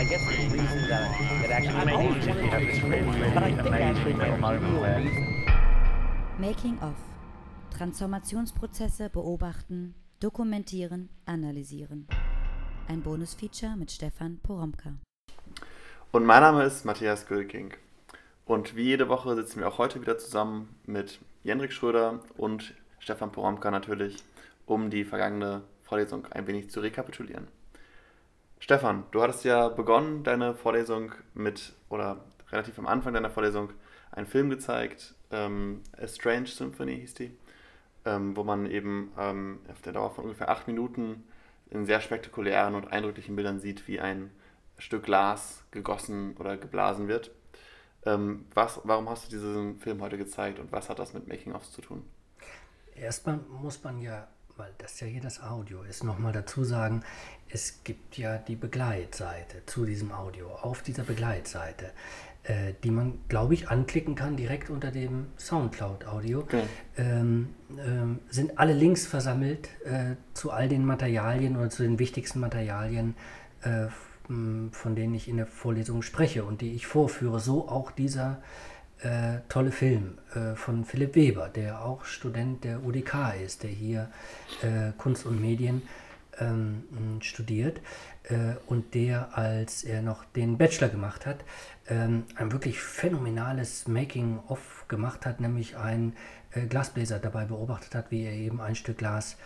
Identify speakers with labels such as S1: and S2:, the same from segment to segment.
S1: I guess the reason that, that actually I've always wanted to do it, but I think actually the real reason
S2: Making of. Transformationsprozesse beobachten, dokumentieren, analysieren. Ein Bonusfeature mit Stefan Poromka.
S3: Und mein Name ist Matthias Gülking. Und wie jede Woche sitzen wir auch heute wieder zusammen mit Jendrik Schröder und Stefan Poromka natürlich, um die vergangene Vorlesung ein wenig zu rekapitulieren. Stefan, du hattest ja begonnen, deine Vorlesung mit, oder relativ am Anfang deiner Vorlesung, einen Film gezeigt, ähm, A Strange Symphony hieß die, ähm, wo man eben ähm, auf der Dauer von ungefähr acht Minuten in sehr spektakulären und eindrücklichen Bildern sieht, wie ein Stück Glas gegossen oder geblasen wird. Ähm, was, warum hast du diesen Film heute gezeigt und was hat das mit Making-ofs zu tun?
S4: Erstmal muss man ja, weil das ja hier das Audio ist, nochmal dazu sagen, es gibt ja die Begleitseite zu diesem Audio. Auf dieser Begleitseite, äh, die man, glaube ich, anklicken kann direkt unter dem Soundcloud-Audio,
S3: Okay.
S4: ähm, ähm, sind alle Links versammelt äh, zu all den Materialien oder zu den wichtigsten Materialien, äh, von denen ich in der Vorlesung spreche und die ich vorführe. So auch dieser äh, tolle Film äh, von Philipp Weber, der auch Student der UDK ist, der hier äh, Kunst und Medien ähm, studiert äh, und der, als er noch den Bachelor gemacht hat, ähm, ein wirklich phänomenales Making-of gemacht hat, nämlich ein äh, Glasbläser dabei beobachtet hat, wie er eben ein Stück Glas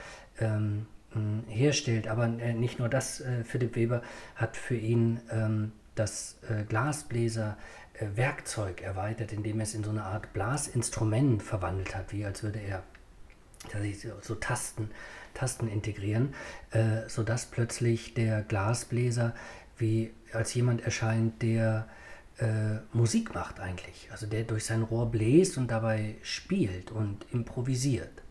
S4: ähm, m, herstellt. Aber äh, nicht nur das, Philipp Weber hat für ihn ähm, das Glasbläser Werkzeug erweitert, indem er es in so eine Art Blasinstrument verwandelt hat, wie als würde er so Tasten, Tasten integrieren, äh, sodass plötzlich der Glasbläser wie als jemand erscheint, der äh, Musik macht eigentlich. Also der durch sein Rohr bläst und dabei spielt und improvisiert.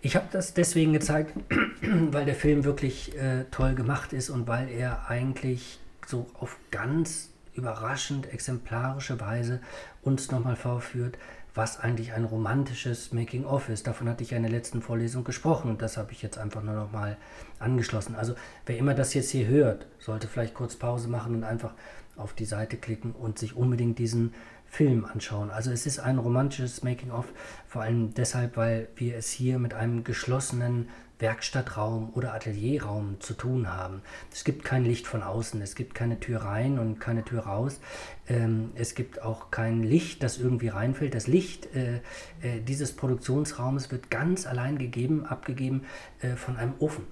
S4: Ich habe das deswegen gezeigt, weil der Film wirklich äh, toll gemacht ist und weil er eigentlich so auf ganz überraschend exemplarische Weise uns nochmal vorführt, was eigentlich ein romantisches Making-of ist. Davon hatte ich ja in der letzten Vorlesung gesprochen und das habe ich jetzt einfach nur nochmal angeschlossen. Also wer immer das jetzt hier hört, sollte vielleicht kurz Pause machen und einfach auf die Seite klicken und sich unbedingt diesen Film anschauen. Also es ist ein romantisches Making-of, vor allem deshalb, weil wir es hier mit einem geschlossenen Werkstattraum oder Atelierraum zu tun haben. Es gibt kein Licht von außen, es gibt keine Tür rein und keine Tür raus. Ähm, es gibt auch kein Licht, das irgendwie reinfällt. Das Licht äh, äh, dieses Produktionsraumes wird ganz allein gegeben, abgegeben äh, von einem Ofen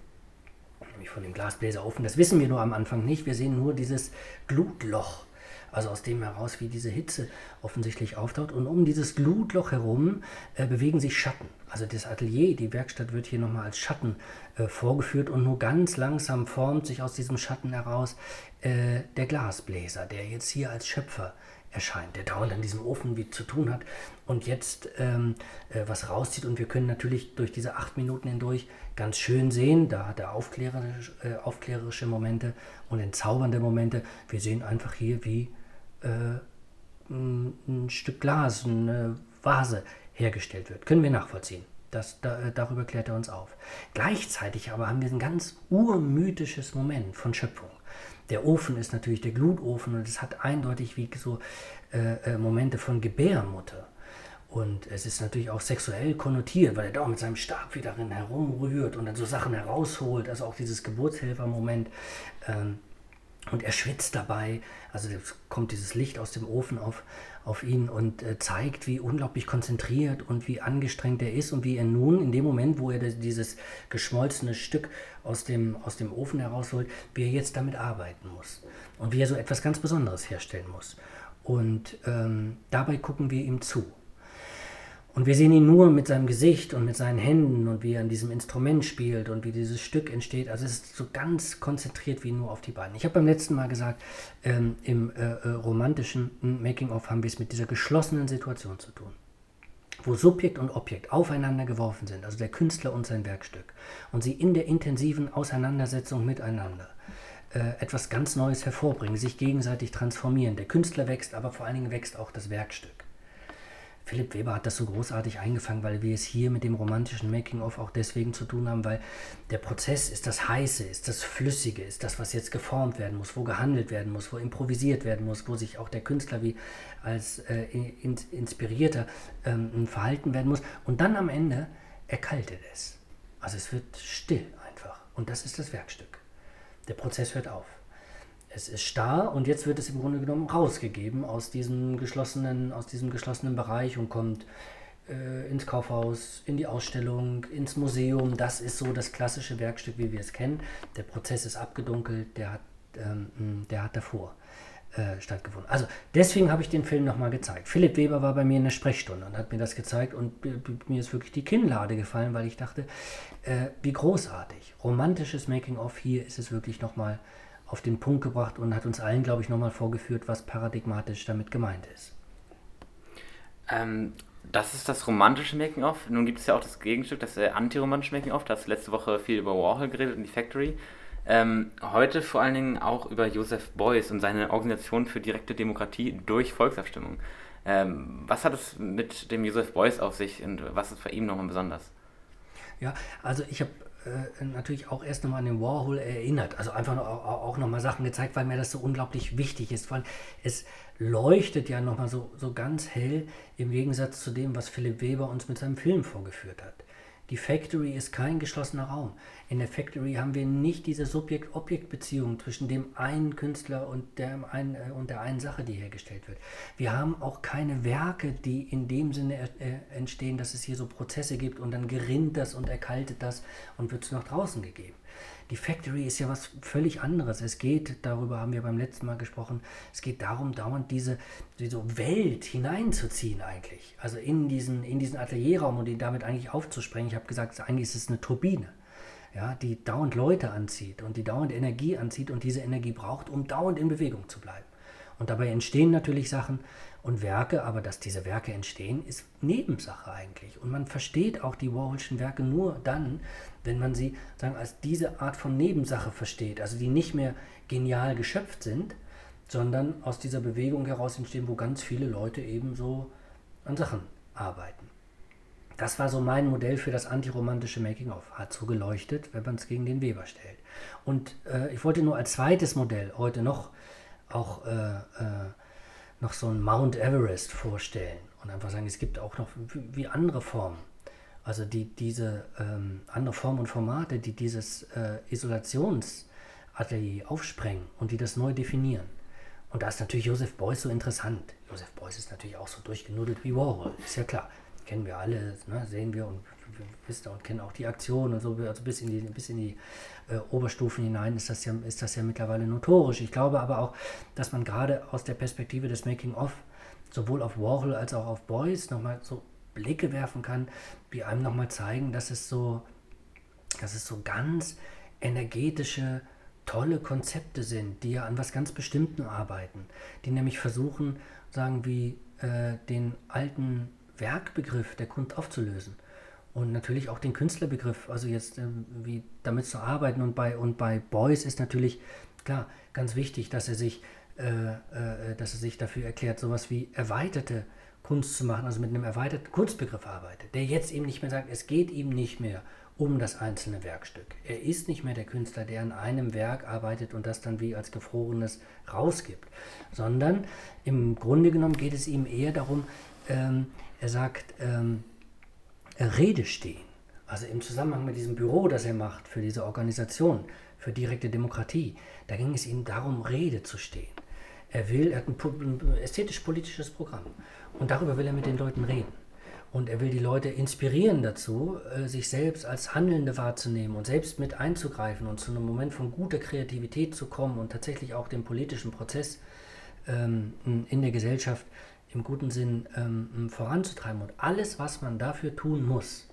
S4: nämlich von dem Glasbläserofen. Das wissen wir nur am Anfang nicht. Wir sehen nur dieses Glutloch, also aus dem heraus, wie diese Hitze offensichtlich auftaucht. Und um dieses Glutloch herum äh, bewegen sich Schatten. Also das Atelier, die Werkstatt wird hier nochmal als Schatten äh, vorgeführt und nur ganz langsam formt sich aus diesem Schatten heraus äh, der Glasbläser, der jetzt hier als Schöpfer erscheint, der dauernd an diesem Ofen wie zu tun hat und jetzt ähm, äh, was rauszieht. Und wir können natürlich durch diese acht Minuten hindurch ganz schön sehen, da hat er aufklärerisch, äh, aufklärerische Momente und entzaubernde Momente. Wir sehen einfach hier, wie äh, ein, Stück Glas, eine Vase hergestellt wird. Können wir nachvollziehen. Das, da, äh, darüber klärt er uns auf. Gleichzeitig aber haben wir ein ganz urmythisches Moment von Schöpfung. Der Ofen ist natürlich der Glutofen und es hat eindeutig wie so äh, äh, Momente von Gebärmutter. Und es ist natürlich auch sexuell konnotiert, weil er da auch mit seinem Stab wieder drin herumrührt und dann so Sachen herausholt. Also auch dieses Geburtshelfer-Moment. Ähm, und er schwitzt dabei. Also kommt dieses Licht aus dem Ofen auf, auf ihn und äh, zeigt, wie unglaublich konzentriert und wie angestrengt er ist und wie er nun in dem Moment, wo er dieses geschmolzene Stück aus dem, aus dem Ofen herausholt, wie er jetzt damit arbeiten muss. Und wie er so etwas ganz Besonderes herstellen muss. Und ähm, dabei gucken wir ihm zu. Und wir sehen ihn nur mit seinem Gesicht und mit seinen Händen und wie er an diesem Instrument spielt und wie dieses Stück entsteht. Also es ist so ganz konzentriert wie nur auf die beiden. Ich habe beim letzten Mal gesagt, ähm, im äh, äh, romantischen Making-of haben wir es mit dieser geschlossenen Situation zu tun, wo Subjekt und Objekt aufeinander geworfen sind, also der Künstler und sein Werkstück, und sie in der intensiven Auseinandersetzung miteinander äh, etwas ganz Neues hervorbringen, sich gegenseitig transformieren. Der Künstler wächst, aber vor allen Dingen wächst auch das Werkstück. Philipp Weber hat das so großartig eingefangen, weil wir es hier mit dem romantischen Making-of auch deswegen zu tun haben, weil der Prozess ist das Heiße, ist das Flüssige, ist das, was jetzt geformt werden muss, wo gehandelt werden muss, wo improvisiert werden muss, wo sich auch der Künstler wie als äh, in, Inspirierter ähm, verhalten werden muss. Und dann am Ende erkaltet es. Also es wird still einfach. Und das ist das Werkstück. Der Prozess hört auf es ist starr und jetzt wird es im Grunde genommen rausgegeben aus diesem geschlossenen, aus diesem geschlossenen Bereich und kommt äh, ins Kaufhaus, in die Ausstellung, ins Museum. Das ist so das klassische Werkstück, wie wir es kennen. Der Prozess ist abgedunkelt, der hat, ähm, der hat davor äh, stattgefunden. Also deswegen habe ich den Film nochmal gezeigt. Philipp Weber war bei mir in der Sprechstunde und hat mir das gezeigt und mir ist wirklich die Kinnlade gefallen, weil ich dachte, äh, wie großartig. Romantisches Making-of, hier ist es wirklich nochmal mal auf den Punkt gebracht und hat uns allen, glaube ich, nochmal vorgeführt, was paradigmatisch damit gemeint ist.
S5: Ähm, das ist das romantische Making-of. Nun gibt es ja auch das Gegenstück, das äh, antiromantische Making-of. Da hast du letzte Woche viel über Warhol geredet und die Factory. Ähm, heute vor allen Dingen auch über Joseph Beuys und seine Organisation für direkte Demokratie durch Volksabstimmung. Ähm, was hat es mit dem Joseph Beuys auf sich und was ist bei ihm nochmal besonders?
S4: Ja, also ich habe äh, natürlich auch erst nochmal an den Warhol erinnert. Also einfach noch, auch nochmal Sachen gezeigt, weil mir das so unglaublich wichtig ist. Weil es leuchtet ja nochmal so, so ganz hell im Gegensatz zu dem, was Philipp Weber uns mit seinem Film vorgeführt hat. Die Factory ist kein geschlossener Raum. In der Factory haben wir nicht diese Subjekt-Objekt-Beziehung zwischen dem einen Künstler und der, einen, äh, und der einen Sache, die hergestellt wird. Wir haben auch keine Werke, die in dem Sinne äh, entstehen, dass es hier so Prozesse gibt und dann gerinnt das und erkaltet das und wird es nach draußen gegeben. Die Factory ist ja was völlig anderes. Es geht, darüber haben wir beim letzten Mal gesprochen, es geht darum, dauernd diese, diese Welt hineinzuziehen eigentlich. Also in diesen, in diesen Atelierraum und ihn damit eigentlich aufzusprengen. Ich habe gesagt, eigentlich ist es eine Turbine. Ja, die dauernd Leute anzieht und die dauernd Energie anzieht und diese Energie braucht, um dauernd in Bewegung zu bleiben. Und dabei entstehen natürlich Sachen, und Werke, aber dass diese Werke entstehen, ist Nebensache eigentlich. Und man versteht auch die Warholschen Werke nur dann, wenn man sie sagen, als diese Art von Nebensache versteht, also die nicht mehr genial geschöpft sind, sondern aus dieser Bewegung heraus entstehen, wo ganz viele Leute eben so an Sachen arbeiten. Das war so mein Modell für das antiromantische Making-of. Hat so geleuchtet, wenn man es gegen den Weber stellt. Und äh, ich wollte nur als zweites Modell heute noch auch äh, äh, noch so ein Mount Everest vorstellen und einfach sagen, es gibt auch noch wie andere Formen. Also die, diese ähm, andere Formen und Formate, die dieses äh, Isolationsatelier aufsprengen und die das neu definieren. Und da ist natürlich Joseph Beuys so interessant. Joseph Beuys ist natürlich auch so durchgenudelt wie Warhol, ist ja klar. Kennen wir alle, ne, sehen wir und wissen und kennen auch die Aktion und so, also bis in die, bis in die äh, Oberstufen hinein ist das, ja, ist das ja mittlerweile notorisch. Ich glaube aber auch, dass man gerade aus der Perspektive des Making-of sowohl auf Warhol als auch auf Beuys nochmal so Blicke werfen kann, die einem nochmal zeigen, dass es so, dass es so ganz energetische, tolle Konzepte sind, die ja an was ganz Bestimmtem arbeiten, die nämlich versuchen, sagen wie äh, den alten Werkbegriff der Kunst aufzulösen und natürlich auch den Künstlerbegriff, also jetzt äh, wie damit zu arbeiten. Und bei, und bei Beuys ist natürlich klar ganz wichtig, dass er sich, äh, äh, dass er sich dafür erklärt, sowas wie erweiterte Kunst zu machen, also mit einem erweiterten Kunstbegriff arbeitet, der jetzt eben nicht mehr sagt, es geht ihm nicht mehr um das einzelne Werkstück. Er ist nicht mehr der Künstler, der an einem Werk arbeitet und das dann wie als gefrorenes rausgibt, sondern im Grunde genommen geht es ihm eher darum, ähm, er sagt, ähm, Rede stehen. Also im Zusammenhang mit diesem Büro, das er macht für diese Organisation, für direkte Demokratie, da ging es ihm darum, Rede zu stehen. Er will, er hat ein ästhetisch-politisches Programm und darüber will er mit den Leuten reden. Und er will die Leute inspirieren dazu, äh, sich selbst als Handelnde wahrzunehmen und selbst mit einzugreifen und zu einem Moment von guter Kreativität zu kommen und tatsächlich auch den politischen Prozess ähm, in der Gesellschaft im guten Sinn ähm, voranzutreiben. Und alles, was man dafür tun muss,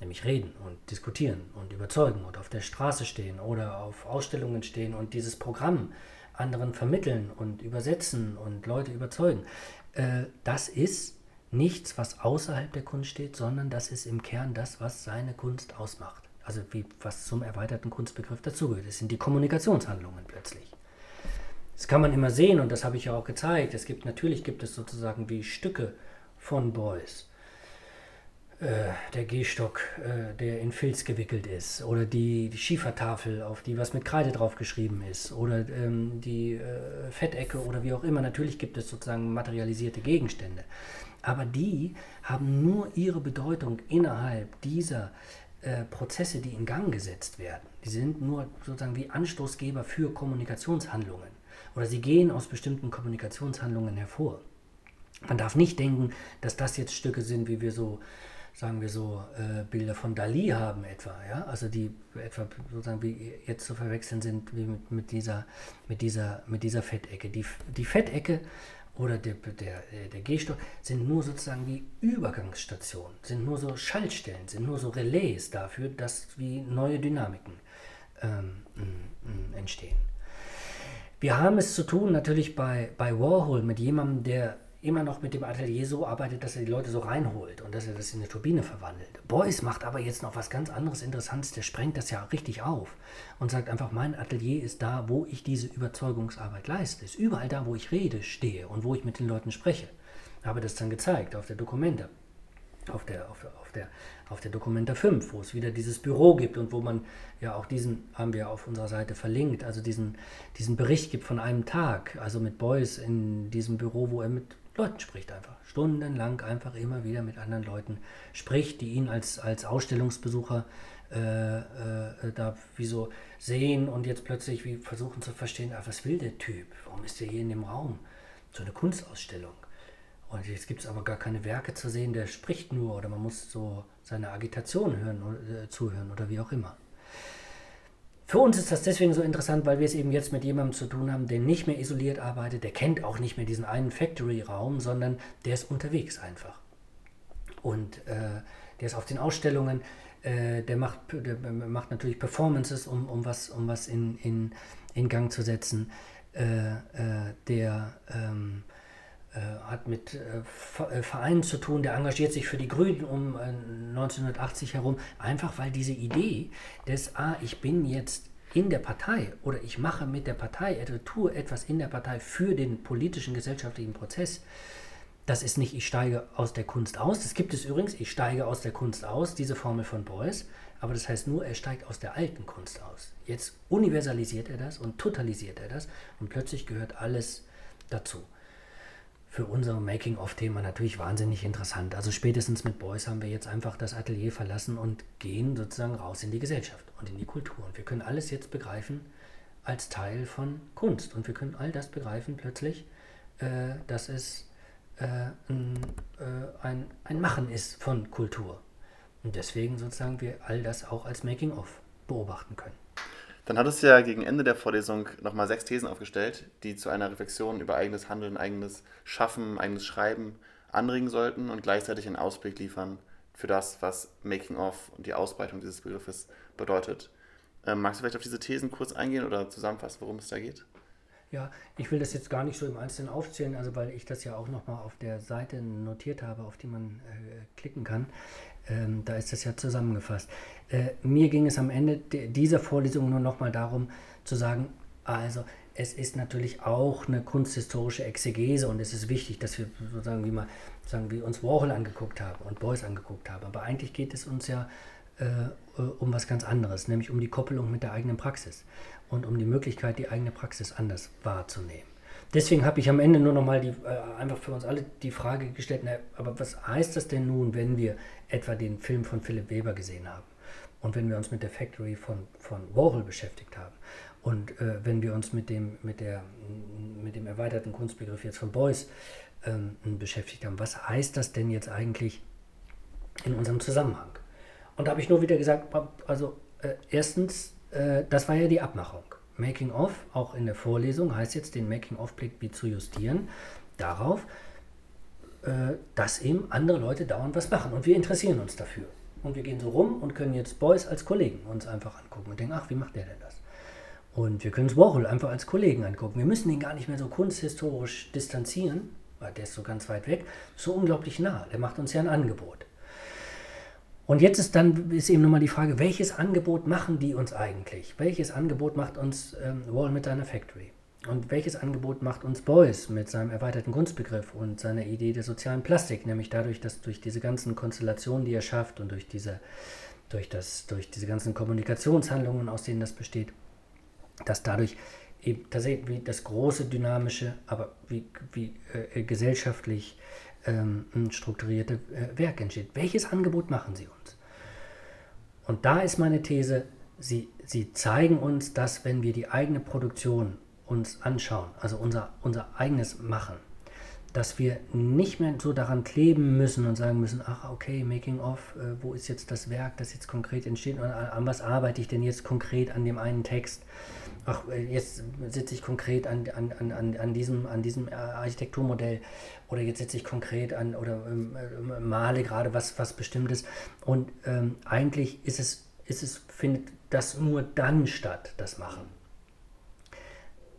S4: nämlich reden und diskutieren und überzeugen und auf der Straße stehen oder auf Ausstellungen stehen und dieses Programm anderen vermitteln und übersetzen und Leute überzeugen, äh, das ist nichts, was außerhalb der Kunst steht, sondern das ist im Kern das, was seine Kunst ausmacht. Also wie, was zum erweiterten Kunstbegriff dazugehört. Das sind die Kommunikationshandlungen plötzlich. Das kann man immer sehen und das habe ich ja auch gezeigt. Es gibt natürlich gibt es sozusagen wie Stücke von Beuys, äh, der Gehstock, äh, der in Filz gewickelt ist, oder die, die, Schiefertafel, auf die was mit Kreide drauf geschrieben ist, oder ähm, die äh, Fettecke oder wie auch immer. Natürlich gibt es sozusagen materialisierte Gegenstände. Aber die haben nur ihre Bedeutung innerhalb dieser äh, Prozesse, die in Gang gesetzt werden. Die sind nur sozusagen wie Anstoßgeber für Kommunikationshandlungen. Oder sie gehen aus bestimmten Kommunikationshandlungen hervor. Man darf nicht denken, dass das jetzt Stücke sind, wie wir so sagen wir so, äh, Bilder von Dali haben etwa, ja, also die etwa sozusagen wie jetzt zu verwechseln sind wie mit, mit dieser, mit dieser, mit dieser Fettecke. Die, die Fettecke oder der, der, äh, der Gehstock sind nur sozusagen wie Übergangsstationen, sind nur so Schaltstellen, sind nur so Relais dafür, dass wie neue Dynamiken ähm, entstehen. Wir haben es zu tun natürlich bei, bei Warhol mit jemandem, der immer noch mit dem Atelier so arbeitet, dass er die Leute so reinholt und dass er das in eine Turbine verwandelt. Beuys macht aber jetzt noch was ganz anderes Interessantes, der sprengt das ja richtig auf und sagt einfach, mein Atelier ist da, wo ich diese Überzeugungsarbeit leiste, ist überall da, wo ich rede, stehe und wo ich mit den Leuten spreche. Habe das dann gezeigt auf der Dokumente, auf der, auf, auf der, auf der Dokumenta 5, wo es wieder dieses Büro gibt und wo man ja auch diesen, haben wir auf unserer Seite verlinkt, also diesen, diesen Bericht gibt von einem Tag, also mit Beuys in diesem Büro, wo er mit Leuten spricht einfach. Stundenlang einfach immer wieder mit anderen Leuten spricht, die ihn als, als Ausstellungsbesucher äh, äh, da wie so sehen und jetzt plötzlich wie versuchen zu verstehen, ah, was will der Typ? Warum ist der hier in dem Raum? So eine Kunstausstellung. Und jetzt gibt es aber gar keine Werke zu sehen, der spricht nur oder man muss so seine Agitation hören, äh, zuhören oder wie auch immer. Für uns ist das deswegen so interessant, weil wir es eben jetzt mit jemandem zu tun haben, der nicht mehr isoliert arbeitet, der kennt auch nicht mehr diesen einen Factory-Raum, sondern der ist unterwegs einfach. Und äh, der ist auf den Ausstellungen, äh, der, macht, der macht natürlich Performances, um, um was, um was in, in, in Gang zu setzen. Äh, äh der ähm, äh, hat mit äh, Vereinen zu tun, der engagiert sich für die Grünen um 1980 herum, einfach weil diese Idee des, ah, ich bin jetzt in der Partei oder ich mache mit der Partei, tue etwas in der Partei für den politischen, gesellschaftlichen Prozess, das ist nicht, ich steige aus der Kunst aus. Das gibt es übrigens, ich steige aus der Kunst aus, diese Formel von Beuys. Aber das heißt nur, er steigt aus der alten Kunst aus. Jetzt universalisiert er das und totalisiert er das und plötzlich gehört alles dazu für unser Making-of-Thema natürlich wahnsinnig interessant. Also spätestens mit Beuys haben wir jetzt einfach das Atelier verlassen und gehen sozusagen raus in die Gesellschaft und in die Kultur. Und wir können alles jetzt begreifen als Teil von Kunst. Und wir können all das begreifen plötzlich, äh, dass es äh, ein, äh, ein, ein Machen ist von Kultur. Und deswegen sozusagen wir all das auch als Making-of beobachten können.
S3: Dann hattest du ja gegen Ende der Vorlesung nochmal sechs Thesen aufgestellt, die zu einer Reflexion über eigenes Handeln, eigenes Schaffen, eigenes Schreiben anregen sollten und gleichzeitig einen Ausblick liefern für das, was Making of und die Ausbreitung dieses Begriffes bedeutet. Ähm, magst du vielleicht auf diese Thesen kurz eingehen oder zusammenfassen, worum es da geht?
S4: Ja, ich will das jetzt gar nicht so im Einzelnen aufzählen, also weil ich das ja auch nochmal auf der Seite notiert habe, auf die man äh, klicken kann. Ähm, da ist das ja zusammengefasst. Äh, mir ging es am Ende dieser Vorlesung nur nochmal darum zu sagen, also es ist natürlich auch eine kunsthistorische Exegese und es ist wichtig, dass wir sozusagen wie mal sagen, wir uns Warhol angeguckt haben und Beuys angeguckt haben. Aber eigentlich geht es uns ja äh, um was ganz anderes, nämlich um die Koppelung mit der eigenen Praxis und um die Möglichkeit, die eigene Praxis anders wahrzunehmen. Deswegen habe ich am Ende nur nochmal äh, einfach für uns alle die Frage gestellt, na, aber was heißt das denn nun, wenn wir etwa den Film von Philipp Weber gesehen haben und wenn wir uns mit der Factory von, von Warhol beschäftigt haben und äh, wenn wir uns mit dem, mit, der, mit dem erweiterten Kunstbegriff jetzt von Beuys ähm, beschäftigt haben, was heißt das denn jetzt eigentlich in unserem Zusammenhang? Und da habe ich nur wieder gesagt, also äh, erstens, äh, das war ja die Abmachung. Making of, auch in der Vorlesung, heißt jetzt den Making of-Blick wie zu justieren, darauf, äh, dass eben andere Leute dauernd was machen und wir interessieren uns dafür. Und wir gehen so rum und können jetzt Beuys als Kollegen uns einfach angucken und denken, ach, wie macht der denn das? Und wir können es Warhol einfach als Kollegen angucken. Wir müssen ihn gar nicht mehr so kunsthistorisch distanzieren, weil der ist so ganz weit weg, so unglaublich nah. Der macht uns ja ein Angebot. Und jetzt ist dann ist eben nochmal die Frage, welches Angebot machen die uns eigentlich? Welches Angebot macht uns ähm, Wall mit seiner Factory? Und welches Angebot macht uns Beuys mit seinem erweiterten Kunstbegriff und seiner Idee der sozialen Plastik? Nämlich dadurch, dass durch diese ganzen Konstellationen, die er schafft und durch diese, durch das, durch diese ganzen Kommunikationshandlungen, aus denen das besteht, dass dadurch eben tatsächlich das große dynamische, aber wie, wie äh, gesellschaftlich ähm, strukturierte äh, Werk entsteht. Welches Angebot machen sie uns? Und da ist meine These, sie, sie zeigen uns, dass wenn wir die eigene Produktion uns anschauen, also unser, unser eigenes Machen, dass wir nicht mehr so daran kleben müssen und sagen müssen, ach okay, Making of, äh, wo ist jetzt das Werk, das jetzt konkret entsteht, und an, was arbeite ich denn jetzt konkret an dem einen Text? Ach, äh, jetzt sitze ich konkret an, an, an, an, diesem, an diesem äh, Architekturmodell oder jetzt sitze ich konkret an oder ähm, äh, male gerade was, was Bestimmtes. Und ähm, eigentlich ist es, ist es, findet das nur dann statt, das Machen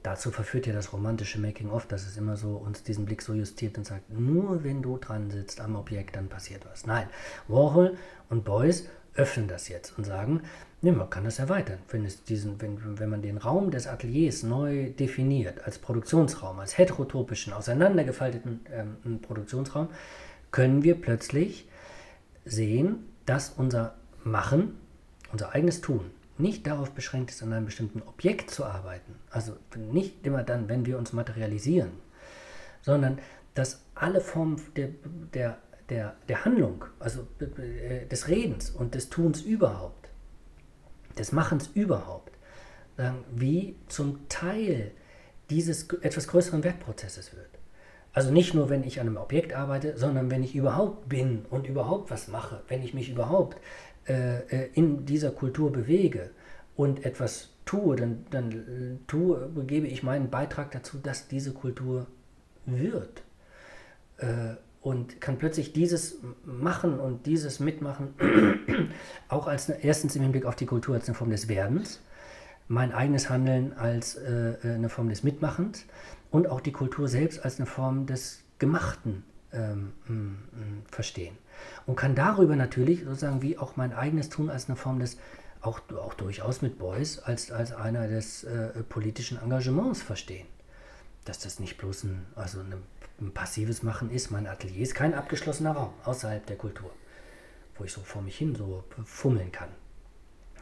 S4: dazu verführt ja das romantische Making-of, dass es immer so uns diesen Blick so justiert und sagt, nur wenn du dran sitzt am Objekt, dann passiert was. Nein, Warhol und Beuys öffnen das jetzt und sagen, nee, man kann das erweitern. Wenn, es diesen, wenn, wenn man den Raum des Ateliers neu definiert als Produktionsraum, als heterotopischen, auseinandergefalteten ähm, Produktionsraum, können wir plötzlich sehen, dass unser Machen, unser eigenes Tun, nicht darauf beschränkt ist, an einem bestimmten Objekt zu arbeiten, also nicht immer dann, wenn wir uns materialisieren, sondern dass alle Formen der, der, der, der Handlung, also äh, des Redens und des Tuns überhaupt, des Machens überhaupt, wie zum Teil dieses etwas größeren Werkprozesses wird. Also nicht nur, wenn ich an einem Objekt arbeite, sondern wenn ich überhaupt bin und überhaupt was mache, wenn ich mich überhaupt äh, äh, in dieser Kultur bewege und etwas tue, dann, dann tue, gebe ich meinen Beitrag dazu, dass diese Kultur wird. Äh, und kann plötzlich dieses Machen und dieses Mitmachen auch als erstens im Hinblick auf die Kultur als eine Form des Werdens, mein eigenes Handeln als äh, eine Form des Mitmachens und auch die Kultur selbst als eine Form des Gemachten ähm, verstehen und kann darüber natürlich sozusagen wie auch mein eigenes Tun als eine Form des, auch, auch durchaus mit Beuys, als, als einer des äh, politischen Engagements verstehen. Dass das nicht bloß ein, also eine, ein passives Machen ist. Mein Atelier ist kein abgeschlossener Raum außerhalb der Kultur, wo ich so vor mich hin so fummeln kann.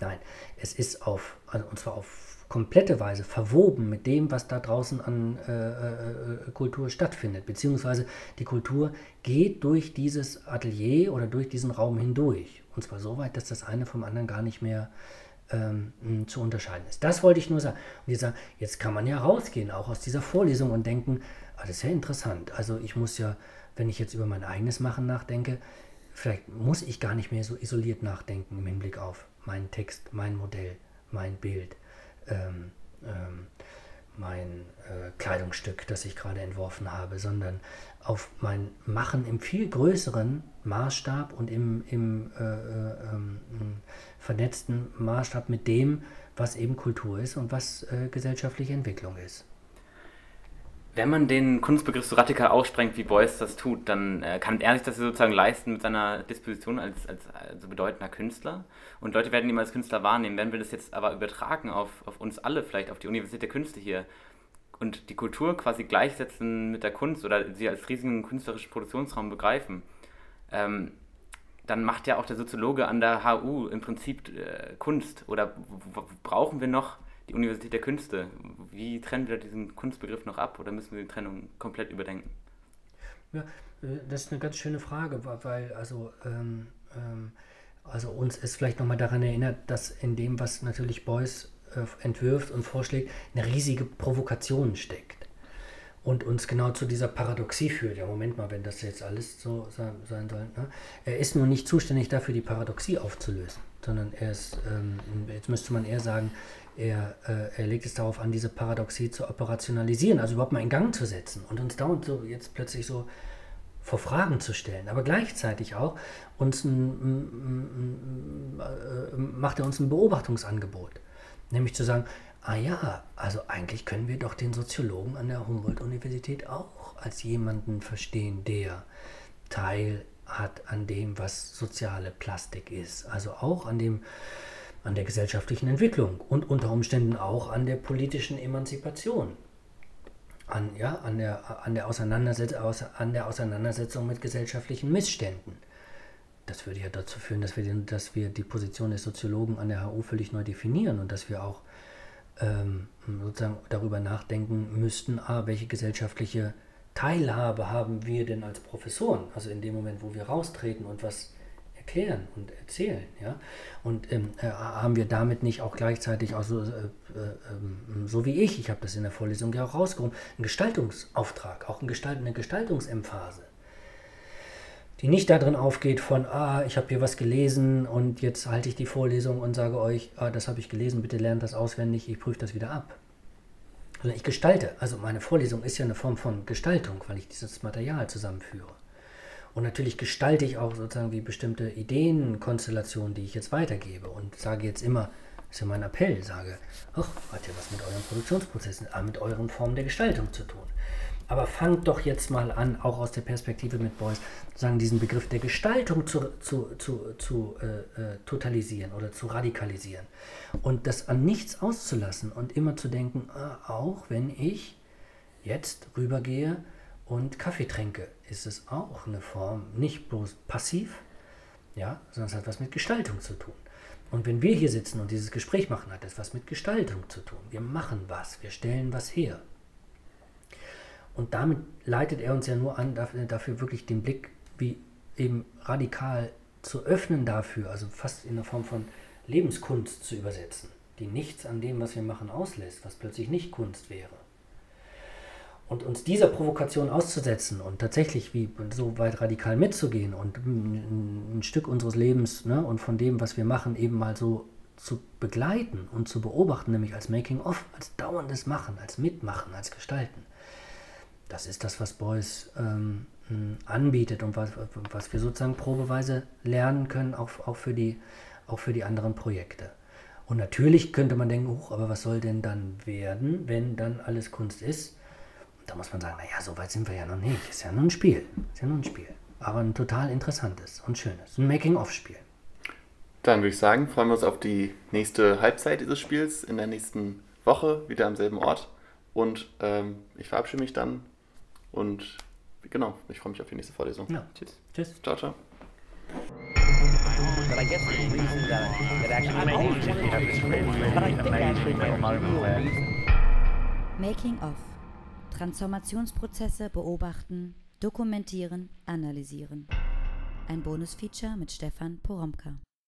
S4: Nein, es ist auf, also, und zwar auf komplette Weise verwoben mit dem, was da draußen an äh, äh, Kultur stattfindet. Beziehungsweise die Kultur geht durch dieses Atelier oder durch diesen Raum hindurch. Und zwar so weit, dass das eine vom anderen gar nicht mehr ähm, zu unterscheiden ist. Das wollte ich nur sagen. Und jetzt, jetzt kann man ja rausgehen, auch aus dieser Vorlesung und denken, ah, das ist ja interessant. Also ich muss ja, wenn ich jetzt über mein eigenes Machen nachdenke, vielleicht muss ich gar nicht mehr so isoliert nachdenken im Hinblick auf meinen Text, mein Modell, mein Bild ähm, ähm, mein äh, Kleidungsstück, das ich gerade entworfen habe, sondern auf mein Machen im viel größeren Maßstab und im, im äh, äh, ähm, vernetzten Maßstab mit dem, was eben Kultur ist und was äh, gesellschaftliche Entwicklung ist.
S5: Wenn man den Kunstbegriff so radikal aussprengt, wie Beuys das tut, dann äh, kann er sich das sozusagen leisten mit seiner Disposition als, als, als bedeutender Künstler. Und Leute werden ihn als Künstler wahrnehmen. Wenn wir das jetzt aber übertragen auf, auf uns alle, vielleicht auf die Universität der Künste hier, und die Kultur quasi gleichsetzen mit der Kunst oder sie als riesigen künstlerischen Produktionsraum begreifen, ähm, dann macht ja auch der Soziologe an der HU im Prinzip äh, Kunst. Oder brauchen wir noch die Universität der Künste. Wie trennen wir diesen Kunstbegriff noch ab oder müssen wir die Trennung komplett überdenken?
S4: Ja, äh, das ist eine ganz schöne Frage, weil also, ähm, ähm, also uns ist vielleicht nochmal daran erinnert, dass in dem, was natürlich Beuys äh, entwirft und vorschlägt, eine riesige Provokation steckt und uns genau zu dieser Paradoxie führt. Ja, Moment mal, wenn das jetzt alles so sein, sein soll. Ne? Er ist nur nicht zuständig dafür, die Paradoxie aufzulösen, sondern er ist, ähm, jetzt müsste man eher sagen, er, äh, er legt es darauf an, diese Paradoxie zu operationalisieren, also überhaupt mal in Gang zu setzen und uns dauernd so jetzt plötzlich so vor Fragen zu stellen, aber gleichzeitig auch uns ein, äh, macht er uns ein Beobachtungsangebot, nämlich zu sagen, ah ja, also eigentlich können wir doch den Soziologen an der Humboldt-Universität auch als jemanden verstehen, der Teil hat an dem, was soziale Plastik ist, also auch an dem an der gesellschaftlichen Entwicklung und unter Umständen auch an der politischen Emanzipation an, ja, an, der, an, der Auseinandersetz an der Auseinandersetzung mit gesellschaftlichen Missständen. Das würde ja dazu führen, dass wir, den, dass wir die Position des Soziologen an der HU völlig neu definieren und dass wir auch ähm, sozusagen darüber nachdenken müssten, ah, welche gesellschaftliche Teilhabe haben wir denn als Professoren? Also in dem Moment, wo wir raustreten und was erklären und erzählen. Ja? Und ähm, äh, haben wir damit nicht auch gleichzeitig auch so, äh, äh, so wie ich, ich habe das in der Vorlesung ja auch rausgehoben, einen Gestaltungsauftrag, auch eine, Gestalt, eine Gestaltungsemphase, die nicht darin aufgeht von, ah, ich habe hier was gelesen und jetzt halte ich die Vorlesung und sage euch, ah, das habe ich gelesen, bitte lernt das auswendig, ich prüfe das wieder ab. Sondern ich gestalte, also meine Vorlesung ist ja eine Form von Gestaltung, weil ich dieses Material zusammenführe. Und natürlich gestalte ich auch sozusagen wie bestimmte Ideenkonstellationen, die ich jetzt weitergebe und sage jetzt immer, das ist ja mein Appell, sage, ach, hat ja was mit euren Produktionsprozessen, äh, mit euren Formen der Gestaltung zu tun. Aber fangt doch jetzt mal an, auch aus der Perspektive mit Beuys, sagen, diesen Begriff der Gestaltung zu, zu, zu, zu äh, äh, totalisieren oder zu radikalisieren. Und das an nichts auszulassen und immer zu denken, äh, auch wenn ich jetzt rübergehe und Kaffee trinke, ist es auch eine Form, nicht bloß passiv, ja, sondern es hat was mit Gestaltung zu tun. Und wenn wir hier sitzen und dieses Gespräch machen, hat es was mit Gestaltung zu tun. Wir machen was, wir stellen was her. Und damit leitet er uns ja nur an, dafür, wirklich den Blick wie eben radikal zu öffnen dafür, also fast in der Form von Lebenskunst zu übersetzen, die nichts an dem, was wir machen, auslässt, was plötzlich nicht Kunst wäre. Und uns dieser Provokation auszusetzen und tatsächlich wie so weit radikal mitzugehen und ein, ein Stück unseres Lebens ne, und von dem, was wir machen, eben mal so zu begleiten und zu beobachten, nämlich als Making-of, als dauerndes Machen, als Mitmachen, als Gestalten das ist das, was Beuys ähm, anbietet und was, was wir sozusagen probeweise lernen können, auch, auch, für die, auch für die anderen Projekte. Und natürlich könnte man denken, hoch, aber was soll denn dann werden, wenn dann alles Kunst ist? Und da muss man sagen, naja, so weit sind wir ja noch nicht. Ist ja nur ein Spiel. Ist ja nur ein Spiel. Aber ein total interessantes und schönes. Ein Making-of-Spiel.
S3: Dann würde ich sagen, freuen wir uns auf die nächste Halbzeit dieses Spiels in der nächsten Woche, wieder am selben Ort. Und ähm, ich verabschiede mich dann und genau, ich freue mich auf die nächste Vorlesung.
S4: Ja. Tschüss. Tschüss.
S3: Ciao, ciao.
S1: But I guess the reason that, that actually made me have this really, really amazing little moment where
S2: Making of. Transformationsprozesse beobachten, dokumentieren, analysieren. Ein Bonusfeature mit Stefan Poromka.